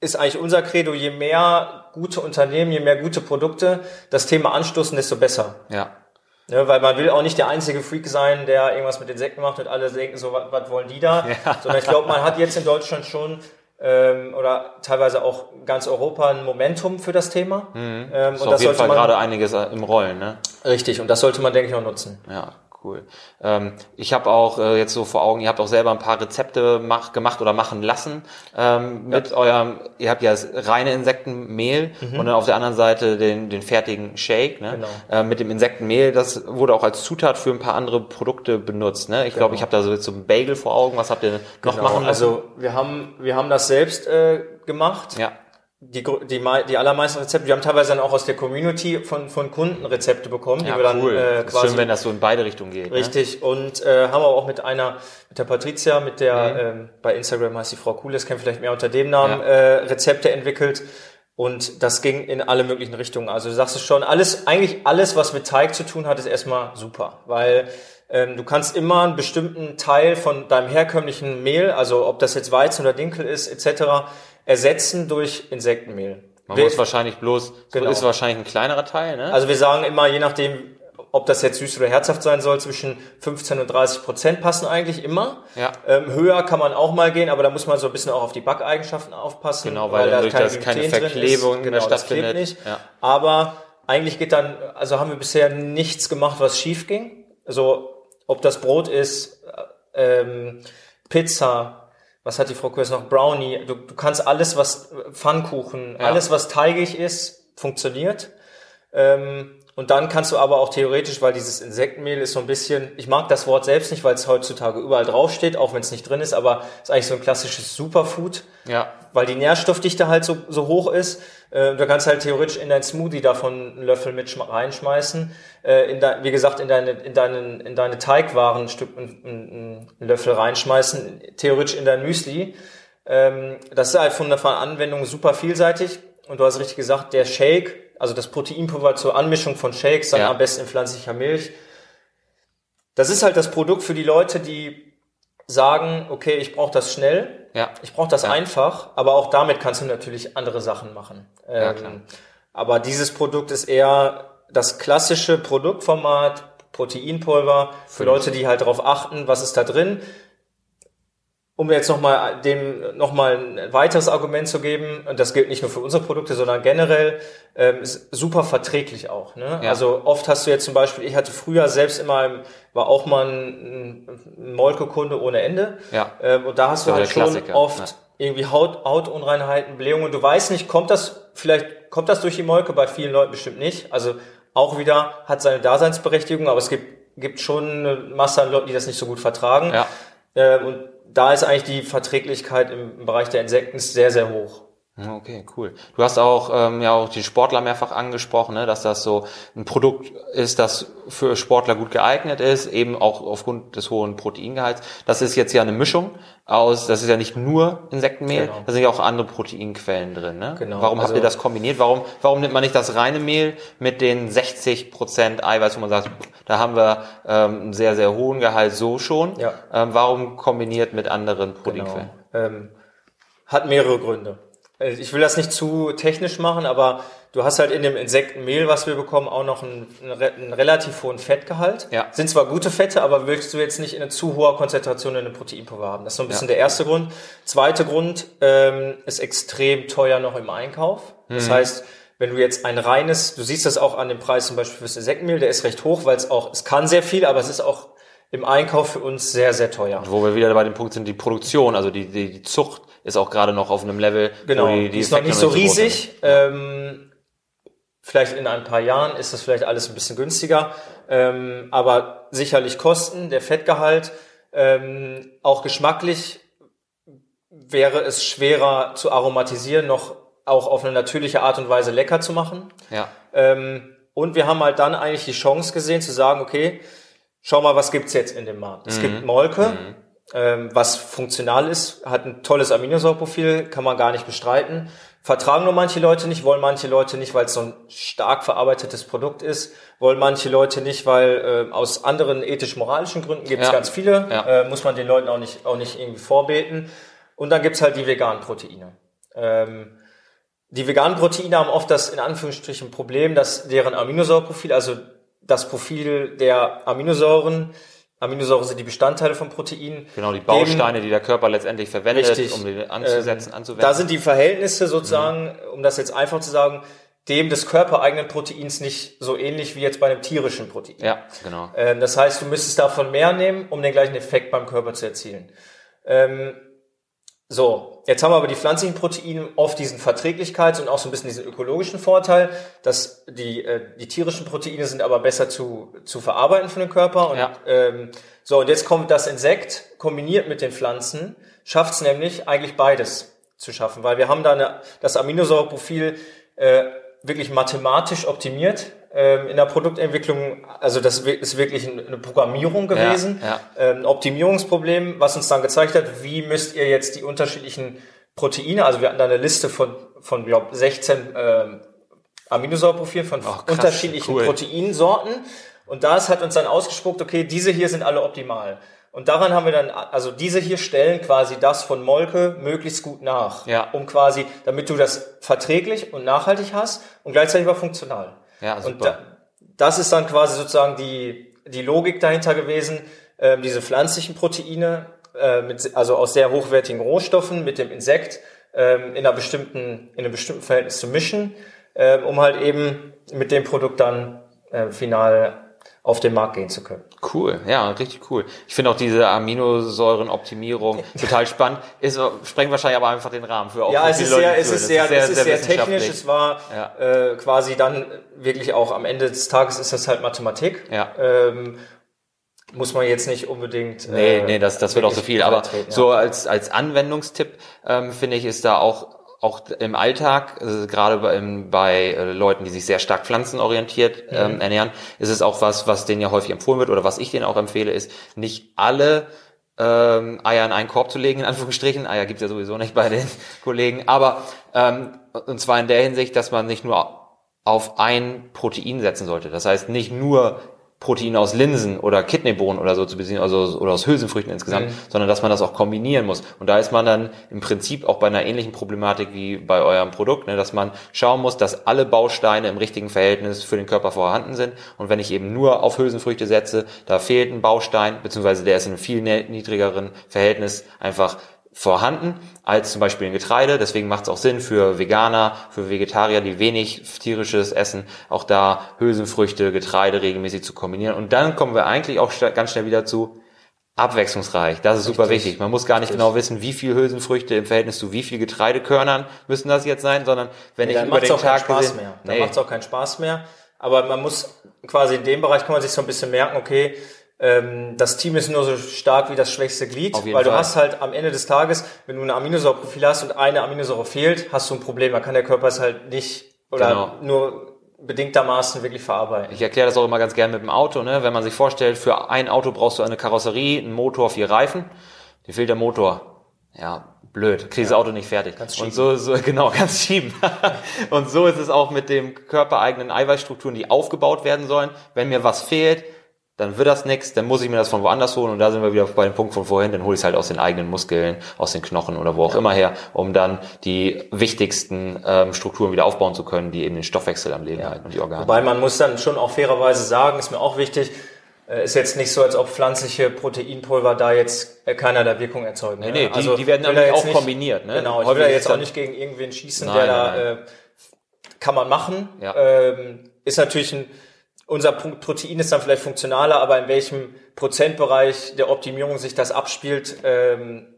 ist eigentlich unser Credo, je mehr gute Unternehmen, je mehr gute Produkte das Thema anstoßen, desto besser. Ja. Ne, weil man will auch nicht der einzige Freak sein, der irgendwas mit Insekten macht und alle denken so, was, was wollen die da? Ja. Sondern ich glaube, man hat jetzt in Deutschland schon ähm, oder teilweise auch ganz Europa ein Momentum für das Thema. Ähm, Ist auf jeden Fall gerade einiges im Rollen, ne? richtig und das sollte man denke ich auch nutzen. Ja, cool. Ähm, ich habe auch äh, jetzt so vor Augen, ihr habt auch selber ein paar Rezepte mach, gemacht oder machen lassen ähm, mit eurem, ihr habt ja das reine Insektenmehl und dann auf der anderen Seite den, den fertigen Shake. Ne? Genau. Äh, mit dem Insektenmehl, das wurde auch als Zutat für ein paar andere Produkte benutzt. Ne? Ich glaube, ich habe da so jetzt so ein Bagel vor Augen. Was habt ihr noch Genau, machen lassen? Also wir haben wir haben das selbst äh, gemacht. ja, Die, die, die allermeisten Rezepte, wir haben teilweise dann auch aus der Community von, von Kunden Rezepte bekommen, die ja wir dann cool. äh, ist quasi schön, wenn das so in beide Richtungen geht. Ne? Richtig. Und äh, haben aber auch mit einer, mit der Patricia, mit der Mhm. ähm, bei Instagram heißt die Frau Kules, kennt vielleicht mehr unter dem Namen, Ja. äh, Rezepte entwickelt. Und das ging in alle möglichen Richtungen. Also du sagst es schon, alles, eigentlich alles, was mit Teig zu tun hat, ist erstmal super. Weil du kannst immer einen bestimmten Teil von deinem herkömmlichen Mehl, also ob das jetzt Weizen oder Dinkel ist, etc., ersetzen durch Insektenmehl. Man Wir- muss wahrscheinlich bloß, Genau. ist wahrscheinlich ein kleinerer Teil, ne? also wir sagen immer, je nachdem, ob das jetzt süß oder herzhaft sein soll, zwischen 15 und 30 Prozent passen eigentlich immer. Ja. Ähm, höher kann man auch mal gehen, aber da muss man so ein bisschen auch auf die Backeigenschaften aufpassen. Genau, weil dadurch, kein dass keine Gluten drin Verklebung mehr genau, das stattfindet. klebt nicht. Ja. Aber eigentlich geht dann, also haben wir bisher nichts gemacht, was schief ging. So, ob das Brot ist, äh, ähm, Pizza, was hat die Frau Kurs noch? Brownie. Du, du kannst alles, was Pfannkuchen, ja. alles, was teigig ist, funktioniert. Ähm, und dann kannst du aber auch theoretisch, weil dieses Insektenmehl ist so ein bisschen, ich mag das Wort selbst nicht, weil es heutzutage überall draufsteht, auch wenn es nicht drin ist, aber ist eigentlich so ein klassisches Superfood. Ja. Weil die Nährstoffdichte halt so, so hoch ist. Äh, du kannst halt theoretisch in dein Smoothie davon einen Löffel mit reinschmeißen. Äh, in de, wie gesagt, in deine, in deinen, in deine Teigwaren ein Stück, einen, einen Löffel reinschmeißen. Theoretisch in dein Müsli. Ähm, das ist halt von der Anwendung super vielseitig. Und du hast richtig gesagt, der Shake, also das Proteinpulver zur Anmischung von Shakes, dann ja. am besten in pflanzlicher Milch. Das ist halt das Produkt für die Leute, die sagen, okay, ich brauche das schnell, ja. ich brauche das ja. einfach, aber auch damit kannst du natürlich andere Sachen machen. Ja, ähm, aber dieses Produkt ist eher das klassische Produktformat, Proteinpulver, für Leute, die halt darauf achten, was ist da drin um jetzt nochmal dem nochmal ein weiteres Argument zu geben, und das gilt nicht nur für unsere Produkte, sondern generell, ähm, ist super verträglich auch. Ne? Ja. Also oft hast du jetzt zum Beispiel, ich hatte früher selbst immer, war auch mal ein, ein Molke-Kunde ohne Ende. Ja. Ähm, und da hast du halt schon Klassiker. oft ja. irgendwie Haut, Hautunreinheiten, Blähungen. Du weißt nicht, kommt das, vielleicht kommt das durch die Molke, bei vielen Leuten bestimmt nicht. Also auch wieder hat seine Daseinsberechtigung, aber es gibt, gibt schon eine Masse an Leuten, die das nicht so gut vertragen. Ja. Ähm, und da ist eigentlich die Verträglichkeit im, Bereich der Insekten sehr, sehr hoch. Okay, cool. Du hast auch ähm, ja auch die Sportler mehrfach angesprochen, ne, dass das so ein Produkt ist, das für Sportler gut geeignet ist, eben auch aufgrund des hohen Proteingehalts. Das ist jetzt ja eine Mischung aus, das ist ja nicht nur Insektenmehl, genau. da sind ja auch andere Proteinquellen drin. Ne? Genau. Warum also, habt ihr das kombiniert? Warum, warum nimmt man nicht das reine Mehl mit den 60 Prozent Eiweiß, wo man sagt, da haben wir ähm, einen sehr, sehr hohen Gehalt so schon. Ja. Ähm, warum kombiniert mit anderen Proteinquellen? Genau. Ähm, hat mehrere Gründe. Äh, ich will das nicht zu technisch machen, aber du hast halt in dem Insektenmehl, was wir bekommen, auch noch einen, einen relativ hohen Fettgehalt. Ja. Sind zwar gute Fette, aber willst du jetzt nicht in eine zu hohe Konzentration in einem Proteinpulver haben. Das ist so ein bisschen ja. der erste Grund. Zweiter Grund ähm, ist extrem teuer noch im Einkauf. Das mhm. heißt, wenn du jetzt ein reines, du siehst das auch an dem Preis zum Beispiel fürs Insektenmehl, der ist recht hoch, weil es auch, es kann sehr viel, aber es ist auch im Einkauf für uns sehr, sehr teuer. Wo wir wieder bei dem Punkt sind, die Produktion, also die, die, die Zucht ist auch gerade noch auf einem Level, genau, die, die, ist noch nicht so riesig. Ähm, vielleicht in ein paar Jahren ist das vielleicht alles ein bisschen günstiger, ähm, aber sicherlich Kosten, der Fettgehalt, ähm, auch geschmacklich wäre es schwerer zu aromatisieren, noch auch auf eine natürliche Art und Weise lecker zu machen. Ja. Ähm, und wir haben halt dann eigentlich die Chance gesehen zu sagen, okay, schau mal, was gibt's jetzt in dem Markt? Mhm. Es gibt Molke, mhm. Ähm, was funktional ist, hat ein tolles Aminosäureprofil, kann man gar nicht bestreiten. Vertragen nur manche Leute nicht, wollen manche Leute nicht, weil es so ein stark verarbeitetes Produkt ist, wollen manche Leute nicht, weil äh, aus anderen ethisch-moralischen Gründen gibt es ja. ganz viele, ja. äh, muss man den Leuten auch nicht, auch nicht irgendwie vorbeten. Und dann gibt's halt die veganen Proteine. Ähm, die veganen Proteine haben oft das in Anführungsstrichen Problem, dass deren Aminosäureprofil, also das Profil der Aminosäuren. Aminosäuren sind die Bestandteile von Proteinen. Genau, die Bausteine, die der Körper letztendlich verwendet, richtig, um die anzusetzen, ähm, anzuwenden. Da sind die Verhältnisse sozusagen, mhm. um das jetzt einfach zu sagen, dem des körpereigenen Proteins nicht so ähnlich wie jetzt bei einem tierischen Protein. Ja, genau. Ähm, das heißt, du müsstest davon mehr nehmen, um den gleichen Effekt beim Körper zu erzielen. Ähm, so, jetzt haben wir aber die pflanzlichen Proteine oft diesen Verträglichkeits- und auch so ein bisschen diesen ökologischen Vorteil, dass die, äh, die tierischen Proteine sind aber besser zu, zu verarbeiten für den Körper. Und, ja. ähm, so, und jetzt kommt das Insekt kombiniert mit den Pflanzen, schafft es nämlich eigentlich beides zu schaffen, weil wir haben da eine, das Aminosäureprofil äh, wirklich mathematisch optimiert in der Produktentwicklung, also das ist wirklich eine Programmierung gewesen, ja, ja. ein ähm, Optimierungsproblem, was uns dann gezeigt hat, wie müsst ihr jetzt die unterschiedlichen Proteine, also wir hatten da eine Liste von, von glaube 16 ähm, Aminosäureprofilen von oh, unterschiedlichen cool. Proteinsorten und das hat uns dann ausgespuckt, okay, diese hier sind alle optimal. Und daran haben wir dann, also diese hier stellen quasi das von Molke möglichst gut nach, ja. um quasi, damit du das verträglich und nachhaltig hast und gleichzeitig aber funktional. Ja, super. Und da, das ist dann quasi sozusagen die, die Logik dahinter gewesen, äh, diese pflanzlichen Proteine, äh, mit, also aus sehr hochwertigen Rohstoffen mit dem Insekt äh, in, einer bestimmten, in einem bestimmten Verhältnis zu mischen, äh, um halt eben mit dem Produkt dann äh, final auf den Markt gehen zu können. Cool, ja, richtig cool. Ich finde auch diese Aminosäurenoptimierung *laughs* total spannend. Ist, sprengt wahrscheinlich aber einfach den Rahmen für auch Ja, es ist, sehr, es ist sehr, es ist sehr, technisch. Es war ja. äh, quasi dann wirklich auch am Ende des Tages ist das halt Mathematik. Ja. Ähm, muss man jetzt nicht unbedingt. Nee, äh, nee, das, das wird auch so viel. Aber treten, so als, als Anwendungstipp ähm, finde ich, ist da auch auch im Alltag, also gerade bei, bei äh, Leuten, die sich sehr stark pflanzenorientiert ähm, mhm. ernähren, ist es auch was, was denen ja häufig empfohlen wird oder was ich denen auch empfehle, ist nicht alle ähm, Eier in einen Korb zu legen, in Anführungsstrichen. Eier gibt's ja sowieso nicht bei den *laughs* Kollegen. Aber ähm, und zwar in der Hinsicht, dass man nicht nur auf ein Protein setzen sollte. Das heißt, nicht nur Proteine aus Linsen oder Kidneybohnen oder so zu beziehen, also oder aus Hülsenfrüchten insgesamt, mhm. sondern dass man das auch kombinieren muss. Und da ist man dann im Prinzip auch bei einer ähnlichen Problematik wie bei eurem Produkt, ne, dass man schauen muss, dass alle Bausteine im richtigen Verhältnis für den Körper vorhanden sind. Und wenn ich eben nur auf Hülsenfrüchte setze, da fehlt ein Baustein, beziehungsweise der ist in einem viel niedrigeren Verhältnis einfach vorhanden als zum Beispiel in Getreide. Deswegen macht es auch Sinn für Veganer, für Vegetarier, die wenig tierisches essen, auch da Hülsenfrüchte, Getreide regelmäßig zu kombinieren. Und dann kommen wir eigentlich auch ganz schnell wieder zu abwechslungsreich. Das ist super Richtig. wichtig. Man muss gar nicht Richtig. genau wissen, wie viel Hülsenfrüchte im Verhältnis zu wie viel Getreidekörnern müssen das jetzt sein, sondern wenn nee, ich über den auch Tag Spaß gesehen, mehr. Dann nee. macht es auch keinen Spaß mehr. Aber man muss quasi in dem Bereich kann man sich so ein bisschen merken, okay, das Team ist nur so stark wie das schwächste Glied, weil Fall. du hast halt am Ende des Tages, wenn du ein Aminosäureprofil hast und eine Aminosäure fehlt, hast du ein Problem. Da kann der Körper es halt nicht oder genau. nur bedingtermaßen wirklich verarbeiten. Ich erkläre das auch immer ganz gerne mit dem Auto, ne? Wenn man sich vorstellt, für ein Auto brauchst du eine Karosserie, einen Motor, vier Reifen. Dir fehlt der Motor. Ja, blöd, kriegst ja. das Auto nicht fertig. Kannst und so, so *laughs* genau, ganz schieben. *laughs* und so ist es auch mit dem körpereigenen Eiweißstrukturen, die aufgebaut werden sollen. Wenn mir was fehlt, dann wird das nichts, dann muss ich mir das von woanders holen und da sind wir wieder bei dem Punkt von vorhin, dann hole ich es halt aus den eigenen Muskeln, aus den Knochen oder wo auch ja. immer her, um dann die wichtigsten ähm, Strukturen wieder aufbauen zu können, die eben den Stoffwechsel am Leben ja. halten und die Organe. Wobei man muss dann schon auch fairerweise sagen, ist mir auch wichtig, äh, ist jetzt nicht so, als ob pflanzliche Proteinpulver da jetzt äh, keiner der Wirkung erzeugen. Nee, ne? nee, also, die, die werden dann auch nicht, kombiniert. Ne? Genau, ich will da jetzt auch nicht gegen irgendwen schießen, nein, der da, äh, kann man machen. Ja. Ähm, ist natürlich ein unser Protein ist dann vielleicht funktionaler, aber in welchem Prozentbereich der Optimierung sich das abspielt, ähm,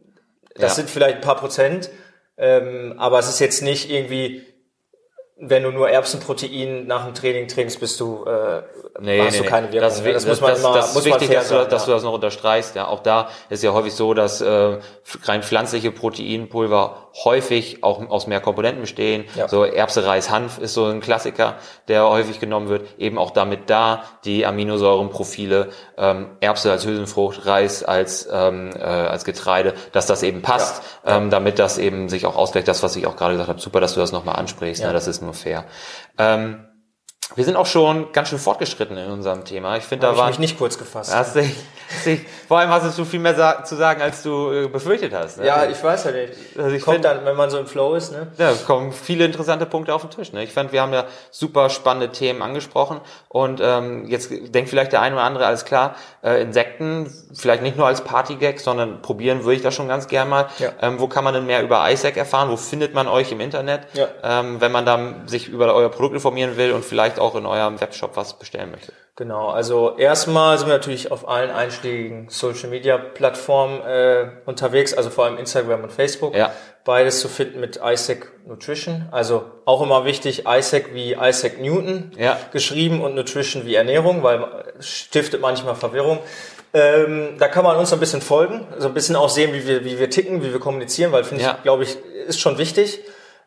das ja. sind vielleicht ein paar Prozent. Ähm, aber es ist jetzt nicht irgendwie wenn du nur Erbsenprotein nach dem Training trinkst, bist du, äh, nee, hast nee, du keine Wirkung. Das, das, das muss man das, immer, das muss ist wichtig, dass, du, dass du das noch unterstreichst. Ja, auch da ist ja häufig so, dass äh, rein pflanzliche Proteinpulver häufig auch aus mehr Komponenten bestehen. Ja. So Erbse, Reis, Hanf ist so ein Klassiker, der häufig genommen wird. Eben auch damit da die Aminosäurenprofile, ähm, Erbse als Hülsenfrucht, Reis als ähm, äh, als Getreide, dass das eben passt, ja. ähm, damit das eben sich auch ausgleicht. Das, was ich auch gerade gesagt habe, super, dass du das nochmal ansprichst. Ja. Ne? Das ist nur fair. Ähm, wir sind auch schon ganz schön fortgeschritten in unserem Thema. Ich finde, da war ich mich nicht kurz gefasst. Hast dich, vor allem hast du viel mehr sa zu sagen, als du äh, befürchtet hast. Ne? Ja, ich weiß ja nicht. Also ich Kommt dann, wenn man so im Flow ist, ne? Ja, kommen viele interessante Punkte auf den Tisch. Ne? Ich fand, wir haben ja super spannende Themen angesprochen und ähm, jetzt denkt vielleicht der eine oder andere, alles klar, äh, Insekten, vielleicht nicht nur als Partygag, sondern probieren würde ich das schon ganz gern mal. Ja. Ähm, wo kann man denn mehr über ISAC erfahren? Wo findet man euch im Internet, ja. ähm, wenn man dann sich über euer Produkt informieren will und vielleicht auch in eurem Webshop was bestellen möchte? Genau, also erstmal sind wir natürlich auf allen einschlägigen Social Media Plattformen äh, unterwegs, also vor allem Instagram und Facebook. Ja. Beides zu finden mit Isaac Nutrition. Also auch immer wichtig, Isaac wie Isaac Newton ja. geschrieben und Nutrition wie Ernährung, weil stiftet manchmal Verwirrung. Ähm, da kann man uns ein bisschen folgen, so ein bisschen auch sehen, wie wir, wie wir ticken, wie wir kommunizieren, weil finde ja. ich, glaube ich, ist schon wichtig,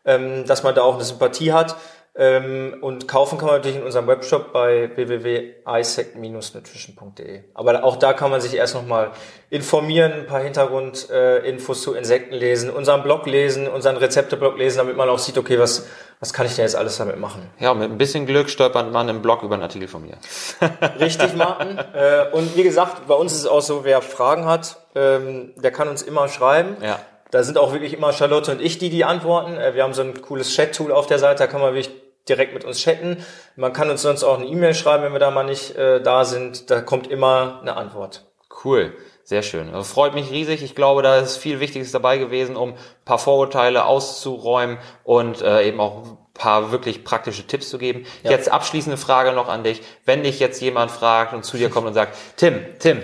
ähm, dass man da auch eine Sympathie hat. Ähm, und kaufen kann man natürlich in unserem Webshop bei www.isaac-nutrition.de. Aber auch da kann man sich erst nochmal informieren, ein paar Hintergrundinfos zu Insekten lesen, unseren Blog lesen, unseren Rezepteblog lesen, damit man auch sieht, okay, was, was kann ich denn jetzt alles damit machen? Ja, mit ein bisschen Glück stolpert man im Blog über einen Artikel von mir. *laughs* Richtig, Martin. Äh, und wie gesagt, bei uns ist es auch so, wer Fragen hat, ähm, der kann uns immer schreiben. Ja. Da sind auch wirklich immer Charlotte und ich, die die antworten. Äh, wir haben so ein cooles Chat-Tool auf der Seite, da kann man wirklich direkt mit uns chatten. Man kann uns sonst auch eine E-Mail schreiben, wenn wir da mal nicht äh, da sind. Da kommt immer eine Antwort. Cool. Sehr schön. Also freut mich riesig. Ich glaube, da ist viel Wichtiges dabei gewesen, um ein paar Vorurteile auszuräumen und äh, eben auch ein paar wirklich praktische Tipps zu geben. Ja. Jetzt abschließende Frage noch an dich. Wenn dich jetzt jemand fragt und zu dir kommt und sagt, *laughs* Tim, Tim,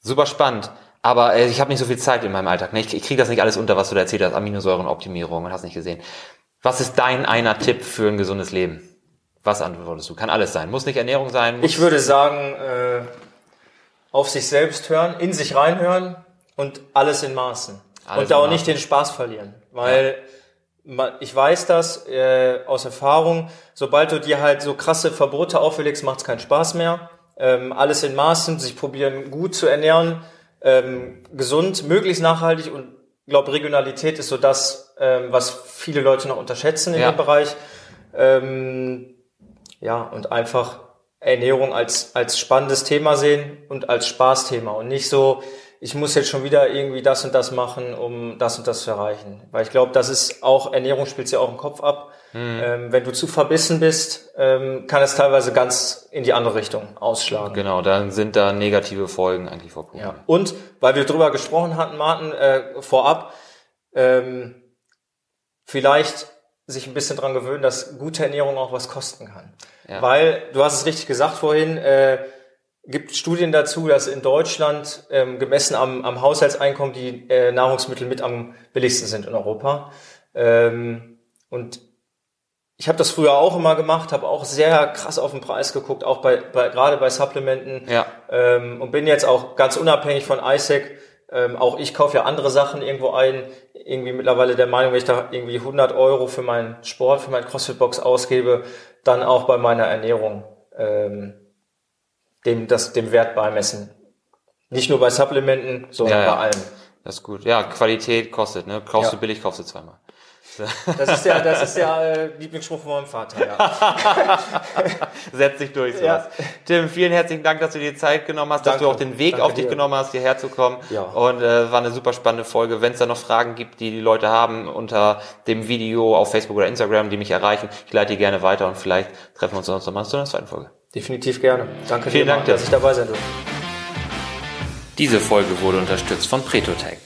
super spannend, aber äh, ich habe nicht so viel Zeit in meinem Alltag. Ne? Ich, ich kriege das nicht alles unter, was du da erzählt hast, Aminosäurenoptimierung und hast nicht gesehen. Was ist dein einer Tipp für ein gesundes Leben? Was antwortest du? Kann alles sein. Muss nicht Ernährung sein. ich würde sagen, äh, auf sich selbst hören, in sich reinhören und alles in Maßen. Alles und da auch nicht den Spaß verlieren. Weil ja. ich weiß das äh, aus Erfahrung, sobald du dir halt so krasse Verbote auferlegst, macht es keinen Spaß mehr. Ähm, alles in Maßen, sich probieren gut zu ernähren, ähm, gesund, möglichst nachhaltig und ich glaube, Regionalität ist so das, ähm, was viele Leute noch unterschätzen in ja. dem Bereich. Ähm, ja, und einfach Ernährung als, als spannendes Thema sehen und als Spaßthema und nicht so, ich muss jetzt schon wieder irgendwie das und das machen, um das und das zu erreichen. Weil ich glaube, das ist auch, Ernährung spielt ja auch im Kopf ab. Mhm. Ähm, wenn du zu verbissen bist, ähm, kann es teilweise ganz in die andere Richtung ausschlagen. Genau, dann sind da negative Folgen eigentlich verbunden. Ja. Und weil wir drüber gesprochen hatten, Martin, äh, vorab, ähm, vielleicht sich ein bisschen dran gewöhnen, dass gute Ernährung auch was kosten kann. Ja. Weil, du hast es richtig gesagt vorhin, äh, gibt Studien dazu, dass in Deutschland ähm, gemessen am, am Haushaltseinkommen die äh, Nahrungsmittel mit am billigsten sind in Europa. Ähm, und ich habe das früher auch immer gemacht, habe auch sehr krass auf den Preis geguckt, auch bei, bei gerade bei Supplementen. Ja. Ähm, und bin jetzt auch ganz unabhängig von ISEC. Ähm, auch ich kaufe ja andere Sachen irgendwo ein. Irgendwie mittlerweile der Meinung, wenn ich da irgendwie 100 Euro für meinen Sport, für meine CrossFit-Box ausgebe, dann auch bei meiner Ernährung ähm, dem, das, dem Wert beimessen. Nicht nur bei Supplementen, sondern ja, ja. bei allem. Das ist gut. Ja, Qualität kostet, ne? Kaufst ja. du billig, kaufst du zweimal. Das ist der, das ist der äh, Lieblingsspruch von meinem Vater, ja. *laughs* Setz dich durch, sowas. Ja. Tim, vielen herzlichen Dank, dass du dir Zeit genommen hast, Danke. dass du auch den Weg Danke auf dich dir. genommen hast, hierher zu kommen. Ja. Und äh, war eine super spannende Folge. Wenn es da noch Fragen gibt, die die Leute haben unter dem Video auf Facebook oder Instagram, die mich erreichen, ich leite die gerne weiter und vielleicht treffen wir uns sonst noch mal zu einer zweiten Folge. Definitiv gerne. Danke Vielen dir, Dank, dass ich dabei sein durfte. Diese Folge wurde unterstützt von Pretotech.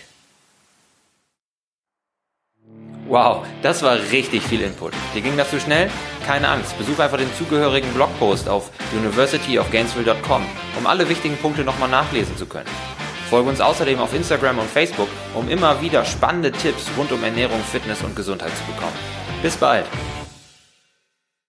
Wow, das war richtig viel Input. Dir ging das zu schnell? Keine Angst, besuche einfach den zugehörigen Blogpost auf universityofgainesville.com, um alle wichtigen Punkte nochmal nachlesen zu können. Folge uns außerdem auf Instagram und Facebook, um immer wieder spannende Tipps rund um Ernährung, Fitness und Gesundheit zu bekommen. Bis bald!